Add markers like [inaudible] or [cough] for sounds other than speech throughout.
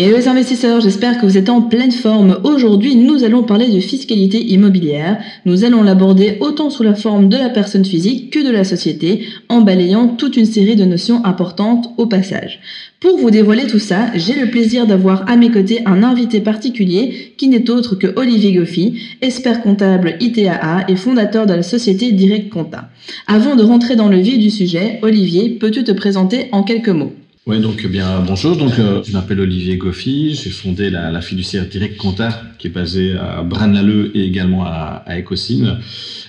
et les investisseurs, j'espère que vous êtes en pleine forme. Aujourd'hui, nous allons parler de fiscalité immobilière. Nous allons l'aborder autant sous la forme de la personne physique que de la société, en balayant toute une série de notions importantes au passage. Pour vous dévoiler tout ça, j'ai le plaisir d'avoir à mes côtés un invité particulier qui n'est autre que Olivier Goffi, expert comptable ITAA et fondateur de la société Direct Compta. Avant de rentrer dans le vif du sujet, Olivier, peux-tu te présenter en quelques mots? Oui, donc eh bien bonjour. Donc euh, je m'appelle Olivier Goffi. J'ai fondé la, fiduciaire Direct Compta qui est basée à Braine-l'Alleud et également à, à Ecosine.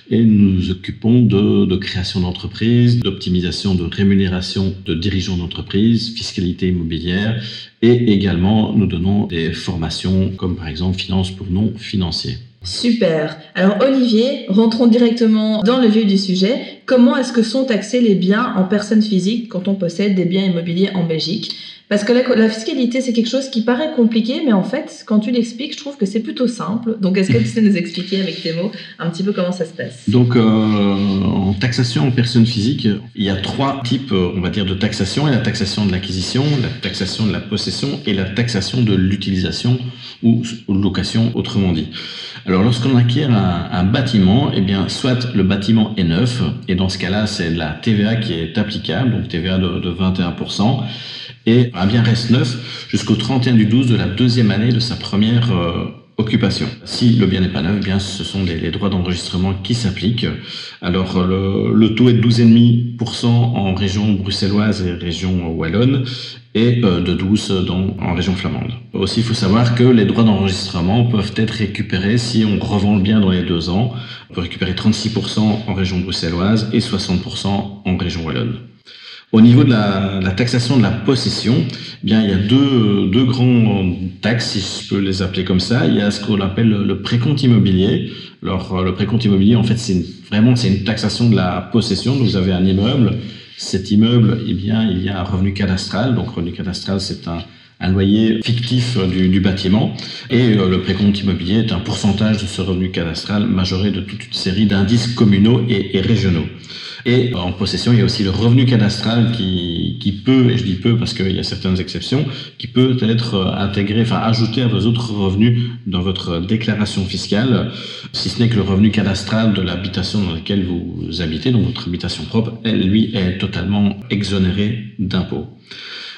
Et nous nous occupons de, de création d'entreprises, d'optimisation de rémunération de dirigeants d'entreprises, fiscalité immobilière et également nous donnons des formations comme par exemple finance pour non financiers. Super. Alors Olivier, rentrons directement dans le vif du sujet. Comment est-ce que sont taxés les biens en personne physique quand on possède des biens immobiliers en Belgique? Parce que la, fiscalité, c'est quelque chose qui paraît compliqué, mais en fait, quand tu l'expliques, je trouve que c'est plutôt simple. Donc, est-ce que tu sais nous expliquer avec tes mots un petit peu comment ça se passe? Donc, euh, en taxation en personne physique, il y a trois types, euh, on va dire, de taxation. Il y a la taxation de l'acquisition, la taxation de la possession et la taxation de l'utilisation ou location, autrement dit. Alors, lorsqu'on acquiert un, bâtiment, eh bien, soit le bâtiment est neuf, et dans ce cas-là, c'est la TVA qui est applicable, donc TVA de 21% et un bien reste neuf jusqu'au 31 du 12 de la deuxième année de sa première euh, occupation. Si le bien n'est pas neuf, eh bien ce sont les, droits d'enregistrement qui s'appliquent. Alors le, le, taux est de 12,5% en région bruxelloise et région wallonne et euh, de 12 dans, en région flamande. Aussi, il faut savoir que les droits d'enregistrement peuvent être récupérés si on revend le bien dans les deux ans. On peut récupérer 36% en région bruxelloise et 60% en région wallonne. Au niveau de la, taxation de la possession, eh bien il y a deux, deux grands taxes, si je peux les appeler comme ça. Il y a ce qu'on appelle le, précompte immobilier. Alors le précompte immobilier, en fait, c'est vraiment c'est une taxation de la possession. vous avez un immeuble. Cet immeuble, eh bien, il y a un revenu cadastral. Donc revenu cadastral, c'est un, un loyer fictif du, du bâtiment. Et euh, le précompte immobilier est un pourcentage de ce revenu cadastral majoré de toute une série d'indices communaux et régionaux. Et en possession, il y a aussi le revenu cadastral qui, qui peut, et je dis peut parce qu'il y a certaines exceptions, qui peut être euh, intégré, enfin ajouté à vos autres revenus dans votre déclaration fiscale, si ce n'est que le revenu cadastral de l'habitation dans laquelle vous habitez, donc votre habitation propre, elle, lui, est totalement exonéré d'impôts.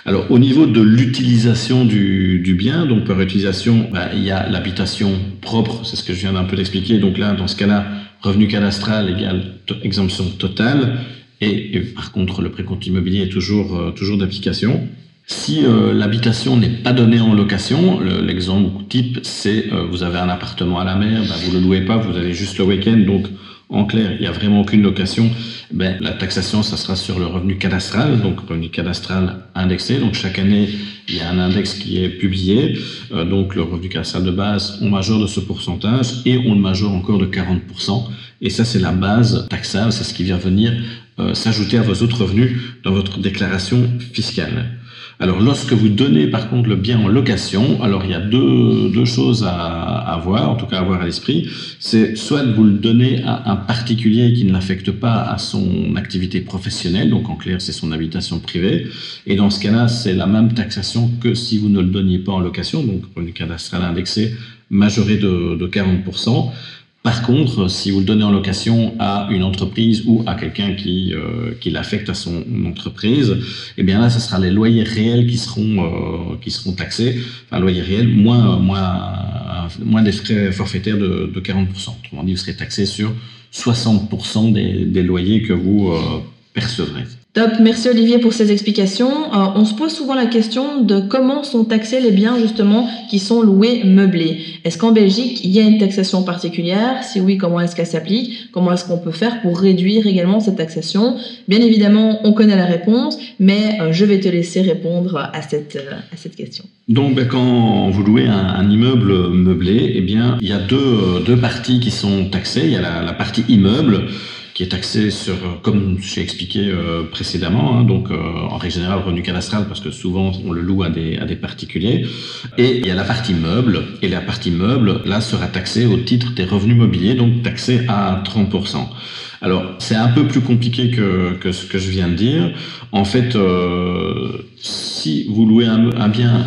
Alors au niveau de l'utilisation du, du, bien, donc par utilisation, bah, il y a l'habitation propre, c'est ce que je viens d'un peu d'expliquer. Donc là, dans ce cas-là, revenu cadastral égale exemption totale. Et, par contre, le précompte immobilier est toujours, euh, d'application. Si euh, l'habitation n'est pas donnée en location, l'exemple type, c'est euh, vous avez un appartement à la mer, ben, vous le louez pas, vous allez juste le week-end, donc en clair, il n'y a vraiment aucune location. Ben, la taxation, ça sera sur le revenu cadastral, donc revenu cadastral indexé. Donc chaque année, il y a un index qui est publié. Euh, donc le revenu cadastral de base, on majore de ce pourcentage et on le majore encore de 40%. Et ça, c'est la base taxable, c'est ce qui vient venir euh, s'ajouter à vos autres revenus dans votre déclaration fiscale. Alors, lorsque vous donnez par contre le bien en location, alors il y a deux, choses à, voir, en tout cas à avoir à l'esprit. C'est soit vous le donnez à un particulier qui ne l'affecte pas à son activité professionnelle, donc en clair c'est son habitation privée, et dans ce cas-là c'est la même taxation que si vous ne le donniez pas en location, donc revenu cadastral indexé majoré de, de 40%. Par contre, si vous le donnez en location à une entreprise ou à quelqu'un qui, euh, l'affecte à son entreprise, eh bien là, ce sera les loyers réels qui seront, euh, taxés. Enfin, loyer réel moins, moins, moins des frais forfaitaires de, de 40%. Autrement dit, vous serez taxé sur 60% des, loyers que vous euh, percevrez. Top, merci Olivier pour ces explications. Euh, on se pose souvent la question de comment sont taxés les biens justement qui sont loués meublés. Est-ce qu'en Belgique, il y a une taxation particulière? Si oui, comment est-ce qu'elle s'applique? Comment est-ce qu'on peut faire pour réduire également cette taxation? Bien évidemment, on connaît la réponse, mais euh, je vais te laisser répondre à cette, euh, à cette question. Donc, ben, quand vous louez un, immeuble meublé, eh bien, il y a deux, deux parties qui sont taxées. Il y a la, la partie immeuble qui est taxé sur, comme j'ai expliqué euh, précédemment, hein, donc euh, en règle générale revenu cadastral parce que souvent on le loue à des, à des particuliers. Et il y a la partie meuble, et la partie meuble, là, sera taxée au titre des revenus mobiliers, donc taxée à 30%. Alors, c'est un peu plus compliqué que, que, ce que je viens de dire. En fait, euh, si vous louez un, un bien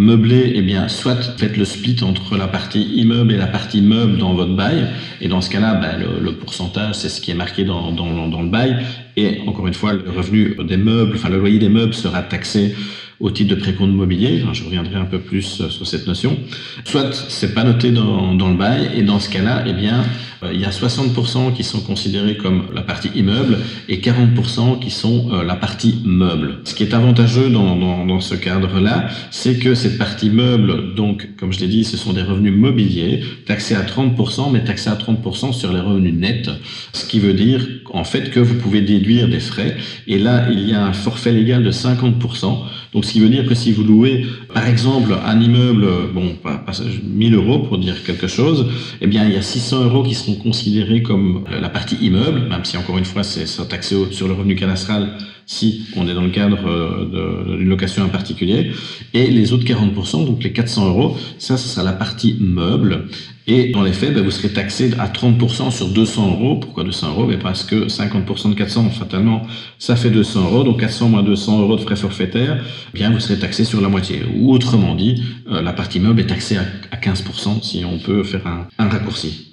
Meublé, eh bien, soit faites le split entre la partie immeuble et la partie meuble dans votre bail. Et dans ce cas-là, ben, le, pourcentage, c'est ce qui est marqué dans, le bail. Et encore une fois, le revenu des meubles, enfin le loyer des meubles sera taxé au titre de précompte mobilier. je reviendrai un peu plus sur cette notion. Soit c'est pas noté dans, le bail et dans ce cas-là, eh bien, il y a 60% qui sont considérés comme la partie immeuble et 40% qui sont euh, la partie meuble. Ce qui est avantageux dans ce cadre-là, c'est que cette partie meuble, donc comme je l'ai dit, ce sont des revenus mobiliers taxés à 30%, mais taxés à 30% sur les revenus nets, ce qui veut dire en fait que vous pouvez déduire des frais. Et là, il y a un forfait légal de 50%. Donc, ce qui veut dire que si vous louez, par exemple, un immeuble, bon, pas, 1000 euros pour dire quelque chose, eh bien, il y a 600 euros qui seront considérés comme la partie immeuble, même si encore une fois, c'est taxé sur le revenu cadastral si on est dans le cadre euh, d'une location en particulier. Et les autres 40%, donc les 400 euros, ça, ce sera la partie meuble. Et dans les faits, ben, vous serez taxé à 30% sur 200 euros. Pourquoi 200 euros? Ben Parce que 50% de 400, fatalement, ça fait 200 euros. Donc 400 moins 200 euros de frais forfaitaires, eh bien vous serez taxé sur la moitié. Ou autrement dit, euh, la partie meuble est taxée à, 15% si on peut faire un raccourci.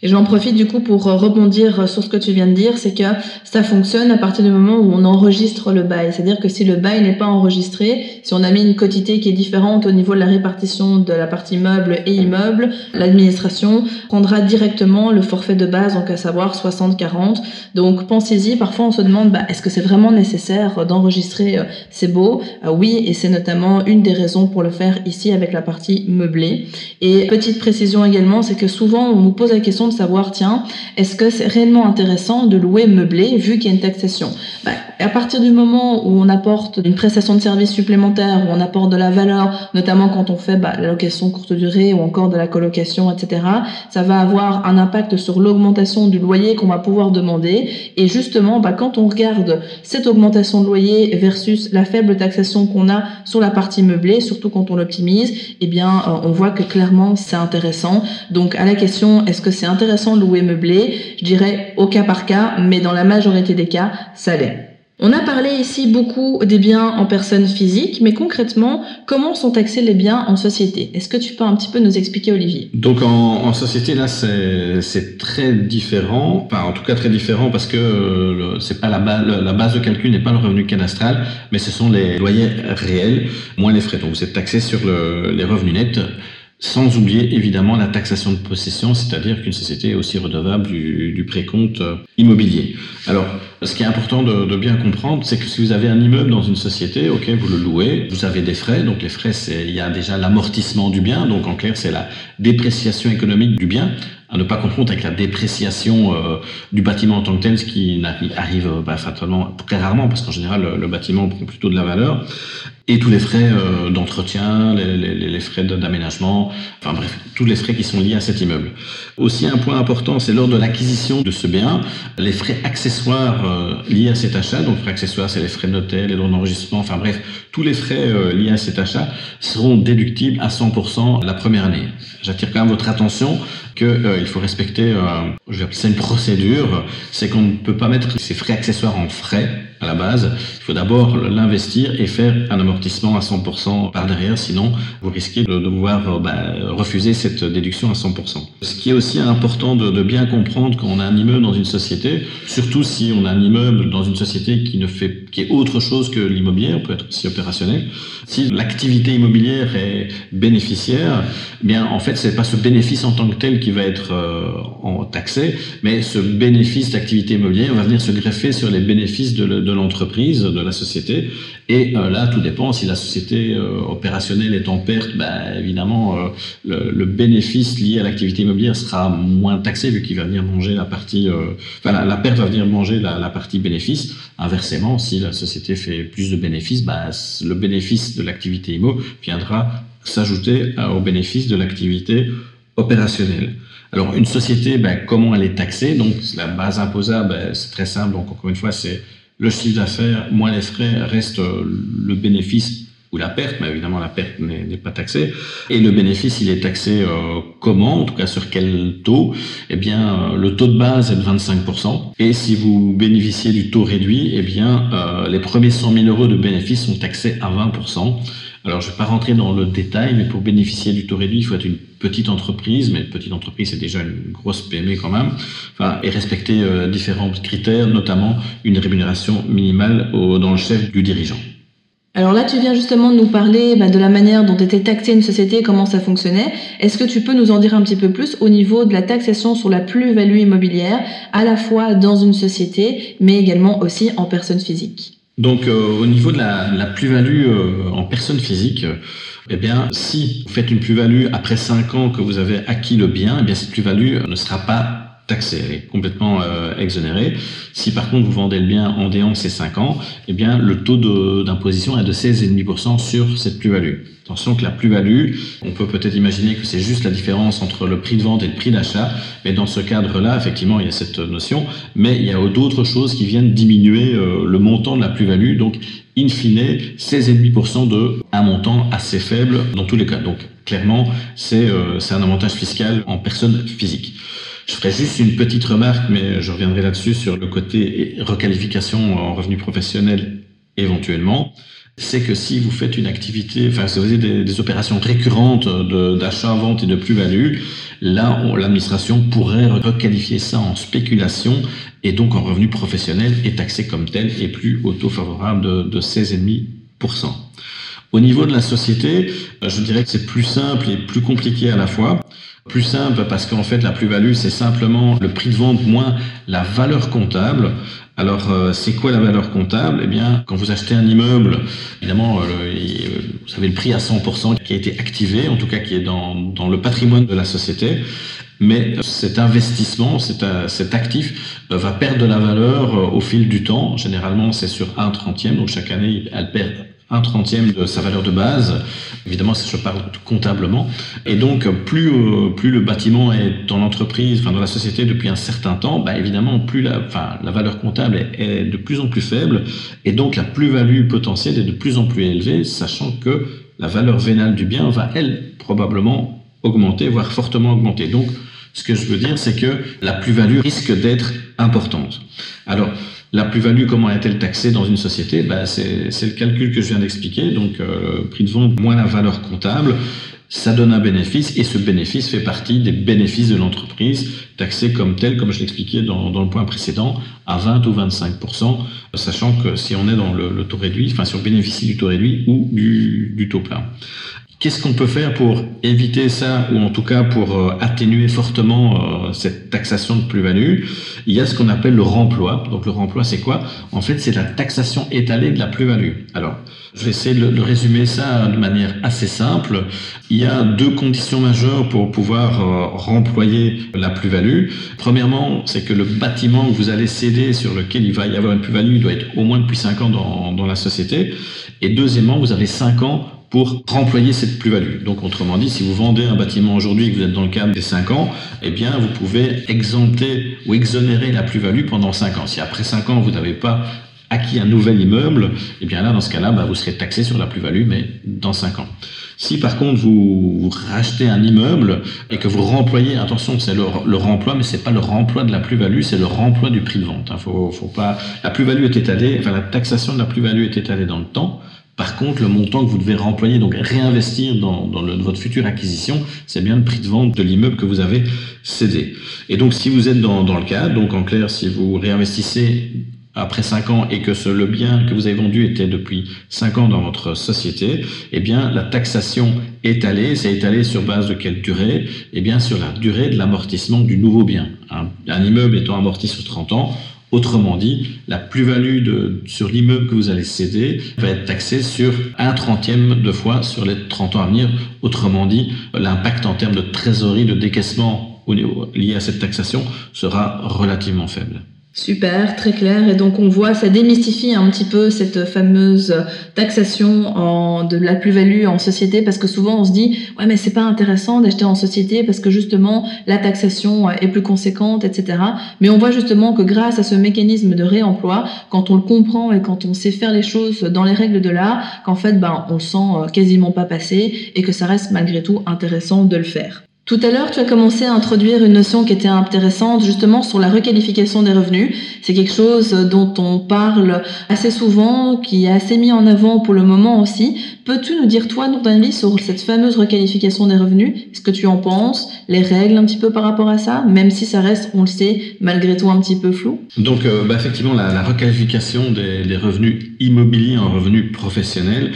Et j'en profite du coup pour euh, rebondir euh, sur ce que tu viens de dire, c'est que ça fonctionne à partir du moment où on enregistre le bail. C'est-à-dire que si le bail n'est pas enregistré, si on a mis une quotité qui est différente au niveau de la répartition de la partie meuble et immeuble, l'administration prendra directement le forfait de base, donc à savoir 60-40. Donc pensez-y, parfois on se demande, bah, est-ce que c'est vraiment nécessaire d'enregistrer euh, ces baux Oui, et c'est notamment une des raisons pour le faire ici avec la partie meublée. Et petite précision également, c'est que souvent on nous pose la question savoir, tiens, est-ce que c'est réellement intéressant de louer meublé vu qu'il y a une taxation? Bah, À partir du moment où on apporte une prestation de service supplémentaire, où on apporte de la valeur, notamment quand on fait bah, la location courte durée ou encore de la colocation, etc., ça va avoir un impact sur l'augmentation du loyer qu'on va pouvoir demander. Et justement, bah, quand on regarde cette augmentation de loyer versus la faible taxation qu'on a sur la partie meublée, surtout quand on l'optimise, eh bien, euh, on voit que clairement c'est intéressant. Donc à la question, est-ce que c'est intéressant de louer meublé, je dirais au cas par cas, mais dans la majorité des cas, ça l'est. On a parlé ici beaucoup des biens en personne physique, mais concrètement, comment sont taxés les biens en société? Est-ce que tu peux un petit peu nous expliquer, Olivier? Donc en, société, là, c'est très différent, enfin en tout cas très différent parce que c'est pas la, base, la base de calcul n'est pas le revenu cadastral, mais ce sont les loyers réels moins les frais. Donc vous êtes taxé sur les revenus nets sans oublier évidemment la taxation de possession, c'est-à-dire qu'une société est aussi redevable du, précompte euh, immobilier. Alors, ce qui est important de, de bien comprendre, c'est que si vous avez un immeuble dans une société, ok, vous le louez, vous avez des frais, donc les frais, c'est il y a déjà l'amortissement du bien, donc en clair, c'est la dépréciation économique du bien à ne pas confondre avec la dépréciation euh, du bâtiment en tant que tel, ce qui arrive bah, très rarement, parce qu'en général, le, bâtiment prend plutôt de la valeur et tous les frais euh, d'entretien, les, les, les, frais d'aménagement, enfin bref, tous les frais qui sont liés à cet immeuble. Aussi un point important, c'est lors de l'acquisition de ce bien, les frais accessoires euh, liés à cet achat, donc frais accessoires, c'est les frais de notaire, les droits d'enregistrement, enfin bref, tous les frais liés à cet achat seront déductibles à 100% la première année. J'attire quand même votre attention qu'il faut respecter, je vais appeler ça une procédure, c'est qu'on ne peut pas mettre ces frais accessoires en frais à la base. Il faut d'abord l'investir et faire un amortissement à 100% par derrière, sinon vous risquez de devoir euh, bah, refuser cette déduction à 100%. Ce qui est aussi important de, bien comprendre quand on a un immeuble dans une société, surtout si on a un immeuble dans une société qui ne fait est autre chose que l'immobilier, on peut être aussi opérationnel. Si l'activité immobilière est bénéficiaire, eh bien en fait c'est pas ce bénéfice en tant que tel qui va être euh, taxé, mais ce bénéfice d'activité immobilière va venir se greffer sur les bénéfices de, l'entreprise, de la société. Et euh, là, tout dépend. Si la société euh, opérationnelle est en perte, bah, évidemment, le, bénéfice lié à l'activité immobilière sera moins taxé vu qu'il va venir manger la partie, enfin la, perte va venir manger la, partie bénéfice. Inversement, si la société fait plus de bénéfices, bah, le bénéfice de l'activité immo viendra s'ajouter au bénéfice de l'activité opérationnelle. Alors une société, ben, comment elle est taxée? Donc la base imposable, ben, c'est très simple. Donc encore une fois, c'est le chiffre d'affaires moins les frais reste euh, le bénéfice ou la perte, mais évidemment la perte n'est pas taxée. Et le bénéfice, il est taxé euh, comment En tout cas, sur quel taux? Eh bien, euh, le taux de base est de 25%. Et si vous bénéficiez du taux réduit, eh bien, les premiers 100 000 euros de bénéfices sont taxés à 20%. Alors, je ne vais pas rentrer dans le détail, mais pour bénéficier du taux réduit, il faut être une petite entreprise, mais une petite entreprise, c'est déjà une grosse PME quand même, enfin, et respecter euh, différents critères, notamment une rémunération minimale dans le chef du dirigeant. Alors là, tu viens justement de nous parler bah, de la manière dont était taxée une société, comment ça fonctionnait. Est-ce que tu peux nous en dire un petit peu plus au niveau de la taxation sur la plus-value immobilière, à la fois dans une société, mais également aussi en personne physique? Donc euh, au niveau de la, plus-value euh, en personne physique, eh bien si vous faites une plus-value après 5 ans que vous avez acquis le bien, eh bien cette plus-value ne sera pas est complètement exonérée. Si par contre vous vendez le bien en déant ces 5 ans, eh bien le taux d'imposition est de 16,5% sur cette plus-value. Attention que la plus-value, on peut peut-être imaginer que c'est juste la différence entre le prix de vente et le prix d'achat, mais dans ce cadre-là, effectivement, il y a cette notion, mais il y a d'autres choses qui viennent diminuer euh, le montant de la plus-value, donc in fine, 16,5% de un montant assez faible dans tous les cas. Donc clairement, euh, c'est un avantage fiscal en personne physique. Je ferai juste une petite remarque, mais je reviendrai là-dessus sur le côté requalification en revenu professionnel éventuellement c'est que si vous faites une activité, enfin si vous avez des, opérations récurrentes d'achat, vente et de plus-value, là l'administration pourrait requalifier ça en spéculation et donc en revenu professionnel et taxé comme tel et plus au taux favorable de, de 16,5%. Au niveau de la société, je dirais que c'est plus simple et plus compliqué à la fois. Plus simple parce qu'en fait la plus-value c'est simplement le prix de vente moins la valeur comptable. Alors, euh, c'est quoi la valeur comptable? Eh bien, quand vous achetez un immeuble, évidemment, euh, euh, vous avez le prix à 100% qui a été activé, en tout cas qui est dans, dans le patrimoine de la société. Mais cet investissement, cet, cet actif va perdre de la valeur au fil du temps. Généralement, c'est sur un trentième, donc chaque année, elle perd un trentième de sa valeur de base. Évidemment, ça je parle comptablement. Et donc, plus, euh, le bâtiment est dans l'entreprise, enfin dans la société depuis un certain temps, bah, évidemment, plus la, valeur comptable est, de plus en plus faible. Et donc, la plus-value potentielle est de plus en plus élevée, sachant que la valeur vénale du bien va, elle, probablement augmenter, voire fortement augmenter. Donc, ce que je veux dire, c'est que la plus-value risque d'être importante. Alors, la plus-value, comment est-elle taxée dans une société? Ben, C'est le calcul que je viens d'expliquer. Donc, euh, prix de vente moins la valeur comptable, ça donne un bénéfice et ce bénéfice fait partie des bénéfices de l'entreprise, taxé comme tel, comme je l'expliquais dans, dans, le point précédent, à 20 ou 25% sachant que si on est dans le, taux réduit, enfin si on bénéficie du taux réduit ou du taux plein. Qu'est-ce qu'on peut faire pour éviter ça, ou en tout cas pour euh, atténuer fortement euh, cette taxation de plus-value? Il y a ce qu'on appelle le remploi. Donc le remploi, c'est quoi? En fait, c'est la taxation étalée de la plus-value. Alors, je vais essayer de, résumer ça de manière assez simple. Il y a deux conditions majeures pour pouvoir euh, remployer la plus-value. Premièrement, c'est que le bâtiment que vous allez céder, sur lequel il va y avoir une plus-value, doit être au moins depuis 5 ans dans, dans la société. Et deuxièmement, vous avez 5 ans pour remployer cette plus-value. Donc autrement dit, si vous vendez un bâtiment aujourd'hui et que vous êtes dans le cadre des 5 ans, eh bien vous pouvez exempter ou exonérer la plus-value pendant 5 ans. Si après 5 ans vous n'avez pas acquis un nouvel immeuble, eh bien là dans ce cas-là, bah, vous serez taxé sur la plus-value, mais dans 5 ans. Si par contre vous, rachetez un immeuble et que vous remployez, attention, c'est le, remploi, mais c'est pas le remploi de la plus-value, c'est le remploi du prix de vente. Hein. Pas, la plus-value est étalée, enfin la taxation de la plus-value est étalée dans le temps. Par contre, le montant que vous devez remployer, donc réinvestir dans, votre future acquisition, c'est bien le prix de vente de l'immeuble que vous avez cédé. Et donc, si vous êtes dans, le cas, donc en clair, si vous réinvestissez après 5 ans et que ce, le bien que vous avez vendu était depuis 5 ans dans votre société, eh bien la taxation étalée, c'est étalé sur base de quelle durée? Eh bien sur la durée de l'amortissement du nouveau bien. Un, un, immeuble étant amorti sur 30 ans, autrement dit, la plus-value sur l'immeuble que vous allez céder va être taxée sur un trentième de fois sur les 30 ans à venir. Autrement dit, l'impact en termes de trésorerie, de décaissement lié à cette taxation sera relativement faible. Super, très clair. Et donc on voit, ça démystifie un petit peu cette fameuse taxation de la plus-value en société, parce que souvent on se dit, ouais mais c'est pas intéressant d'acheter en société parce que justement la taxation est plus conséquente, etc. Mais on voit justement que grâce à ce mécanisme de réemploi, quand on le comprend et quand on sait faire les choses dans les règles de l'art, qu'en fait ben on le sent quasiment pas passer et que ça reste malgré tout intéressant de le faire. Tout à l'heure, tu as commencé à introduire une notion qui était intéressante justement sur la requalification des revenus. C'est quelque chose dont on parle assez souvent, qui est assez mis en avant pour le moment aussi. Peux-tu nous dire, toi, ton avis sur cette fameuse requalification des revenus Est-ce que tu en penses Les règles un petit peu par rapport à ça Même si ça reste, on le sait, malgré tout un petit peu flou? Donc, euh, bah, effectivement, la, requalification des, revenus immobiliers en revenus professionnels,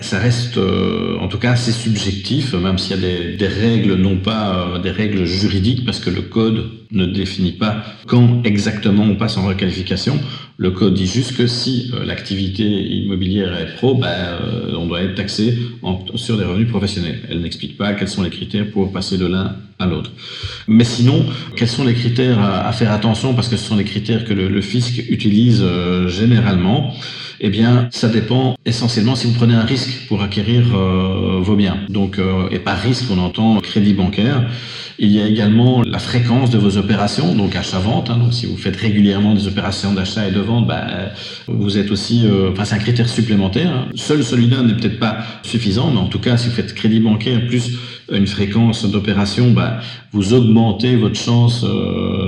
ça reste euh, en tout cas assez subjectif, même s'il y a des, règles, non pas euh, des règles juridiques, parce que le code ne définit pas quand exactement on passe en requalification. Le code dit juste que si euh, l'activité immobilière est pro, ben, on doit être taxé en, sur des revenus professionnels. Elle n'explique pas quels sont les critères pour passer de l'un à l'autre. Mais sinon, quels sont les critères à, faire attention, parce que ce sont les critères que le fisc utilise généralement eh bien, ça dépend essentiellement si vous prenez un risque pour acquérir euh, vos biens. Donc, euh, et par risque, on entend crédit bancaire. Il y a également la fréquence de vos opérations, donc achat-vente. Hein, donc, si vous faites régulièrement des opérations d'achat et de vente, bah, vous êtes aussi. Euh, c'est un critère supplémentaire. Hein. Seul celui-là n'est peut-être pas suffisant, mais en tout cas, si vous faites crédit bancaire plus une fréquence d'opération, bah, vous augmentez votre chance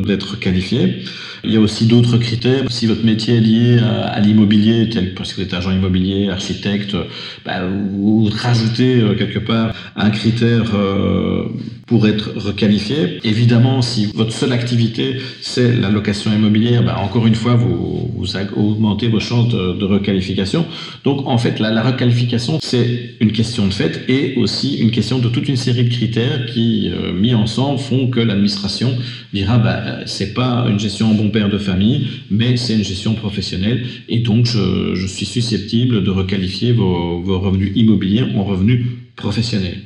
d'être qualifié. Il y a aussi d'autres critères. Si votre métier est lié à, l'immobilier, tel parce que vous êtes agent immobilier, architecte, bah, vous rajoutez euh, quelque part un critère euh, pour être requalifié. Évidemment, si votre seule activité c'est la location immobilière, bah, encore une fois, vous, vous augmentez vos chances de, requalification. Donc en fait, la, la requalification, c'est une question de fait et aussi une question de toute une série de critères qui, euh, mis ensemble, font que l'administration dira bah, c'est pas une gestion en bon père de famille, mais c'est une gestion professionnelle et donc je, je suis susceptible de requalifier vos, vos, revenus immobiliers en revenus professionnels.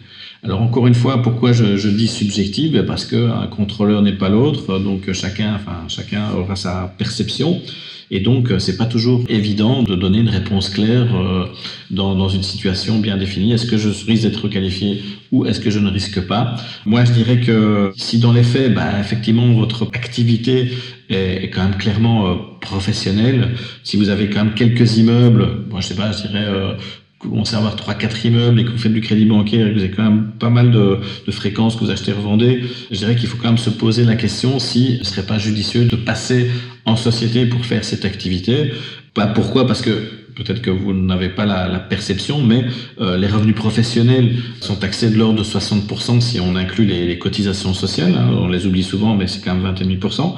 Alors encore une fois, pourquoi je, dis subjectif ben, Parce qu'un contrôleur n'est pas l'autre, donc chacun, enfin, chacun aura sa perception. Et donc, c'est pas toujours évident de donner une réponse claire euh, dans, une situation bien définie. Est-ce que je risque d'être qualifié ou est-ce que je ne risque pas? Moi, je dirais que si dans les faits, bah, effectivement, votre activité est, est quand même clairement euh, professionnelle, si vous avez quand même quelques immeubles, moi, je sais pas, je dirais euh, vous commencez à avoir 3-4 immeubles et que vous faites du crédit bancaire et que vous avez quand même pas mal de, fréquences que vous achetez et revendez, je dirais qu'il faut quand même se poser la question si ce serait pas judicieux de passer en société pour faire cette activité. Bah, pourquoi Parce que peut-être que vous n'avez pas la, perception, mais euh, les revenus professionnels sont taxés de l'ordre de 60% si on inclut les, cotisations sociales. Hein, on les oublie souvent, mais c'est quand même 21%.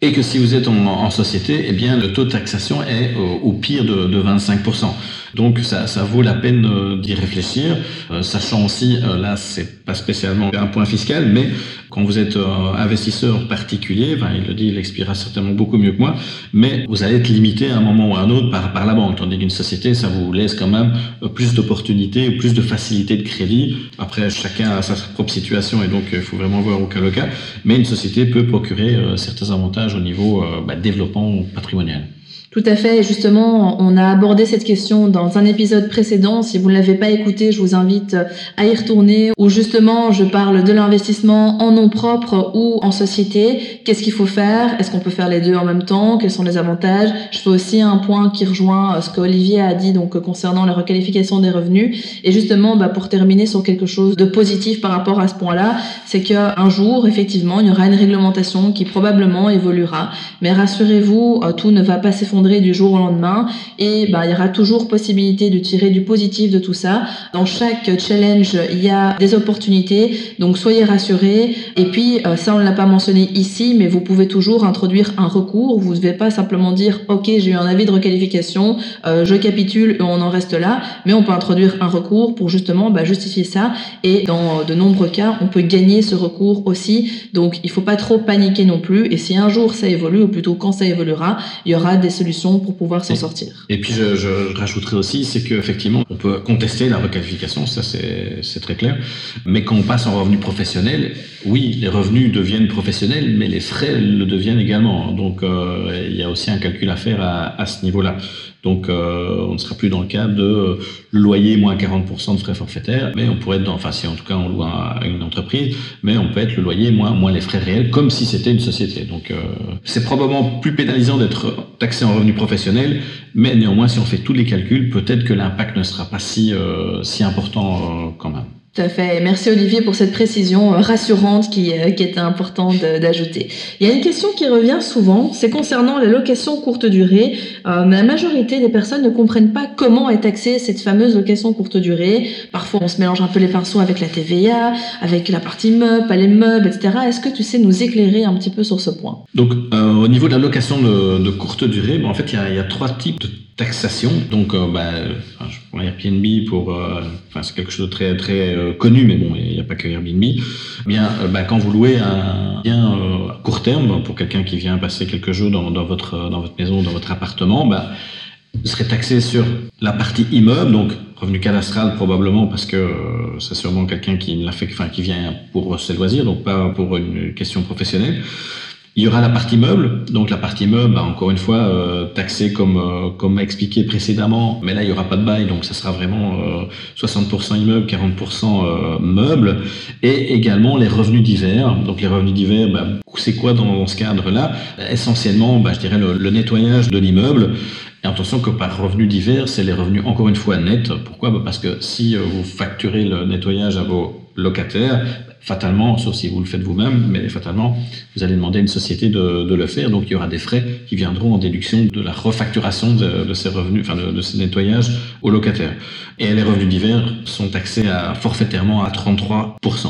Et que si vous êtes en, société, eh bien le taux de taxation est au, pire de 25%. Donc ça, ça, vaut la peine euh, d'y réfléchir, euh, sachant aussi, euh, là c'est pas spécialement un point fiscal, mais quand vous êtes investisseur particulier, ben, il le dit, il expliquera certainement beaucoup mieux que moi, mais vous allez être limité à un moment ou à un autre par, par la banque, tandis qu'une société, ça vous laisse quand même plus d'opportunités, plus de facilité de crédit. Après, chacun a sa propre situation et donc il faut vraiment voir au cas le cas, mais une société peut procurer certains avantages au niveau bah, développement patrimonial. Tout à fait. Justement, on a abordé cette question dans un épisode précédent. Si vous ne l'avez pas écouté, je vous invite à y retourner où justement je parle de l'investissement en nom propre ou en société. Qu'est-ce qu'il faut faire? Est-ce qu'on peut faire les deux en même temps? Quels sont les avantages? Je fais aussi un point qui rejoint ce qu'Olivier a dit donc concernant la requalification des revenus. Et justement, bah, pour terminer sur quelque chose de positif par rapport à ce point-là, c'est qu'un jour, effectivement, il y aura une réglementation qui probablement évoluera. Mais rassurez-vous, tout ne va pas s'effondrer du jour au lendemain et bah, il y aura toujours possibilité de tirer du positif de tout ça. Dans chaque challenge, il y a des opportunités, donc soyez rassurés. Et puis, euh, ça on ne l'a pas mentionné ici, mais vous pouvez toujours introduire un recours. Vous ne devez pas simplement dire, ok, j'ai eu un avis de requalification, euh, je capitule et on en reste là, mais on peut introduire un recours pour justement bah, justifier ça. Et dans de nombreux cas, on peut gagner ce recours aussi. Donc, il faut pas trop paniquer non plus. Et si un jour ça évolue, ou plutôt quand ça évoluera, il y aura des solutions pour pouvoir s'en sortir. Et puis, je, je rajouterai aussi, c'est qu'effectivement, on peut contester la requalification, ça c'est très clair. Mais quand on passe en revenu professionnel, oui, les revenus deviennent professionnels, mais les frais le deviennent également. Donc, euh, il y a aussi un calcul à faire à, à ce niveau-là. Donc, euh, on ne sera plus dans le cadre de loyer moins 40% de frais forfaitaires, mais on pourrait être dans, enfin, si en tout cas on loue à une entreprise, mais on peut être le loyer moins, moins les frais réels, comme si c'était une société. Donc, euh, c'est probablement plus pénalisant d'être taxé en revenu professionnel, mais néanmoins, si on fait tous les calculs, peut-être que l'impact ne sera pas si, euh, si important quand même. Tout à fait. Merci Olivier pour cette précision euh, rassurante qui, euh, qui était importante d'ajouter. Il y a une question qui revient souvent, c'est concernant la location courte durée. Euh, la majorité des personnes ne comprennent pas comment est taxée cette fameuse location courte durée. Parfois, on se mélange un peu les pinceaux avec la TVA, avec la partie meuble, pas les meubles, etc. Est-ce que tu sais nous éclairer un petit peu sur ce point? Donc, euh, au niveau de la location de, de courte durée, bon, en fait, il y, a, il y a trois types de taxation. Donc, euh, bah, Airbnb pour, euh, c'est quelque chose de très très euh, connu, mais bon, il n'y a pas que Airbnb. Bien, bah, quand vous louez un bien à court terme pour quelqu'un qui vient passer quelques jours dans, votre maison, dans votre appartement, bah, vous taxé sur la partie immeuble, donc revenu cadastral probablement parce que c'est sûrement quelqu'un qui l'a fait, enfin qui vient pour ses loisirs, donc pas pour une question professionnelle. Il y aura la partie meuble, donc la partie meuble, bah, encore une fois, euh, taxée comme euh, comme expliqué précédemment, mais là il y aura pas de bail, donc ça sera vraiment euh, 60% immeuble, 40% euh, meuble, et également les revenus divers. Donc les revenus divers, bah, c'est quoi dans, ce cadre-là? Essentiellement, bah, je dirais le, le nettoyage de l'immeuble. Et attention que par revenu divers, c'est les revenus encore une fois nets. Pourquoi? Parce que si euh, vous facturez le nettoyage à vos locataires, fatalement, sauf si vous le faites vous-même, mais fatalement, vous allez demander à une société de, le faire. Donc, il y aura des frais qui viendront en déduction de la refacturation de, ces revenus, enfin de, de, ces nettoyages aux locataires. Et les revenus divers sont taxés forfaitairement à 33%.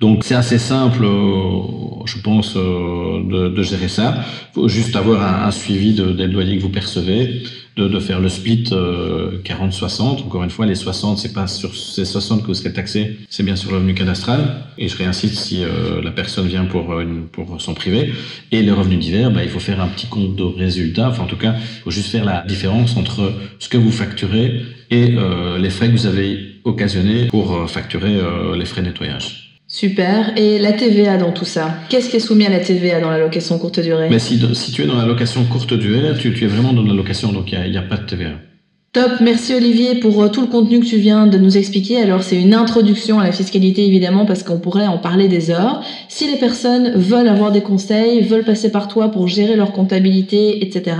Donc c'est assez simple, euh, je pense, euh, de, de, gérer ça. Faut juste avoir un, suivi de, des loyers que vous percevez, de, de faire le split euh, 40-60. Encore une fois, les 60, c'est pas sur ces 60 que vous serez taxé, c'est bien sur le revenu cadastral. Et je réincite si euh, la personne vient pour, une, pour son privé. Et les revenus divers, bah, il faut faire un petit compte de résultat. Enfin, en tout cas, il faut juste faire la différence entre ce que vous facturez et euh, les frais que vous avez occasionnés pour facturer les frais de nettoyage. Super. Et la TVA dans tout ça? Qu'est-ce qui est soumis à la TVA dans la location courte durée? Mais si, tu es dans la location courte durée, tu, es vraiment dans la location, donc il n'y a, pas de TVA. Top, merci Olivier pour euh, tout le contenu que tu viens de nous expliquer. Alors c'est une introduction à la fiscalité évidemment parce qu'on pourrait en parler des heures. Si les personnes veulent avoir des conseils, veulent passer par toi pour gérer leur comptabilité, etc.,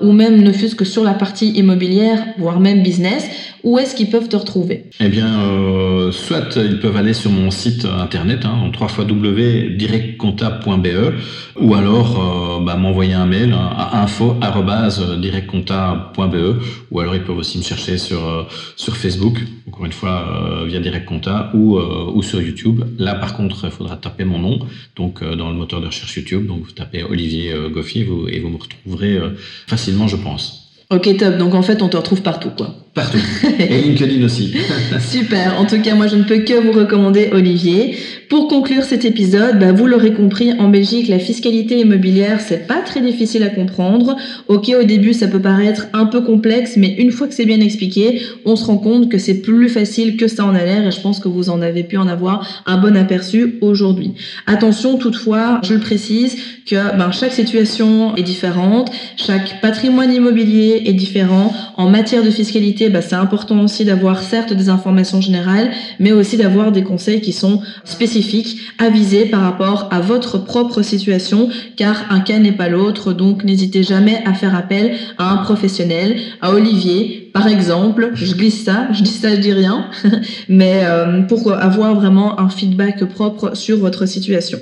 ou même ne fût-ce que sur la partie immobilière, voire même business, où est-ce qu'ils peuvent te retrouver? Eh bien, euh, soit ils peuvent aller sur mon site internet, hein, www.directcompta.be, ou alors euh, bah, m'envoyer un mail à info@directcompta.be, ou alors ils peuvent aussi me chercher sur euh, sur Facebook, encore une fois euh, via Direct Compta, ou euh, ou sur YouTube. Là, par contre, il faudra taper mon nom, donc dans le moteur de recherche YouTube, donc vous tapez Olivier Goffier, et vous me retrouverez facilement, je pense. Ok, top. Donc en fait, on te retrouve partout, quoi. Partout. [laughs] Et LinkedIn aussi. [laughs] Super. En tout cas, moi, je ne peux que vous recommander Olivier. Pour conclure cet épisode, bah, vous l'aurez compris, en Belgique, la fiscalité immobilière, c'est pas très difficile à comprendre. Ok, au début, ça peut paraître un peu complexe, mais une fois que c'est bien expliqué, on se rend compte que c'est plus facile que ça en a l'air et je pense que vous en avez pu en avoir un bon aperçu aujourd'hui. Attention, toutefois, je le précise, que ben, chaque situation est différente, chaque patrimoine immobilier est différent. En matière de fiscalité, ben, c'est important aussi d'avoir certes des informations générales, mais aussi d'avoir des conseils qui sont spécifiques, avisés par rapport à votre propre situation, car un cas n'est pas l'autre, donc n'hésitez jamais à faire appel à un professionnel, à Olivier, par exemple, je glisse ça, je dis ça, je dis rien, [laughs] mais euh, pour avoir vraiment un feedback propre sur votre situation.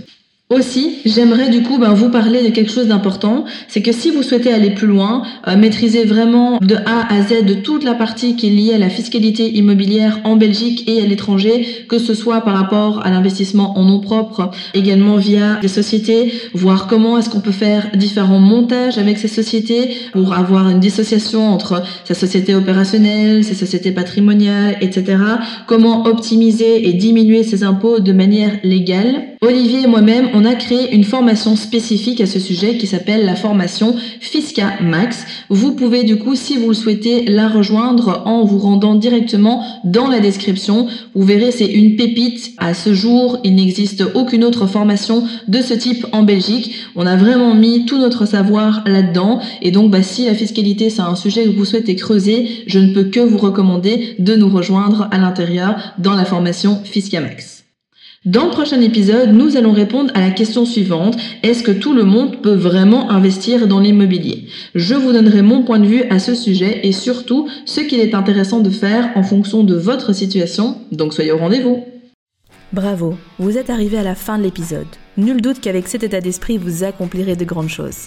Aussi, j'aimerais du coup ben, vous parler de quelque chose d'important, c'est que si vous souhaitez aller plus loin, euh, maîtriser vraiment de A à Z de toute la partie qui est liée à la fiscalité immobilière en Belgique et à l'étranger, que ce soit par rapport à l'investissement en nom propre, également via des sociétés, voir comment est-ce qu'on peut faire différents montages avec ces sociétés pour avoir une dissociation entre sa société opérationnelle, ses sociétés patrimoniales, etc. Comment optimiser et diminuer ses impôts de manière légale. Olivier et moi-même, on a créé une formation spécifique à ce sujet qui s'appelle la formation Fisca Max. Vous pouvez du coup, si vous le souhaitez, la rejoindre en vous rendant directement dans la description. Vous verrez, c'est une pépite. À ce jour, il n'existe aucune autre formation de ce type en Belgique. On a vraiment mis tout notre savoir là-dedans. Et donc, bah, si la fiscalité, c'est un sujet que vous souhaitez creuser, je ne peux que vous recommander de nous rejoindre à l'intérieur dans la formation Fisca Max. Dans le prochain épisode, nous allons répondre à la question suivante. Est-ce que tout le monde peut vraiment investir dans l'immobilier? Je vous donnerai mon point de vue à ce sujet et surtout ce qu'il est intéressant de faire en fonction de votre situation. Donc soyez au rendez-vous. Bravo, vous êtes arrivé à la fin de l'épisode. Nul doute qu'avec cet état d'esprit, vous accomplirez de grandes choses.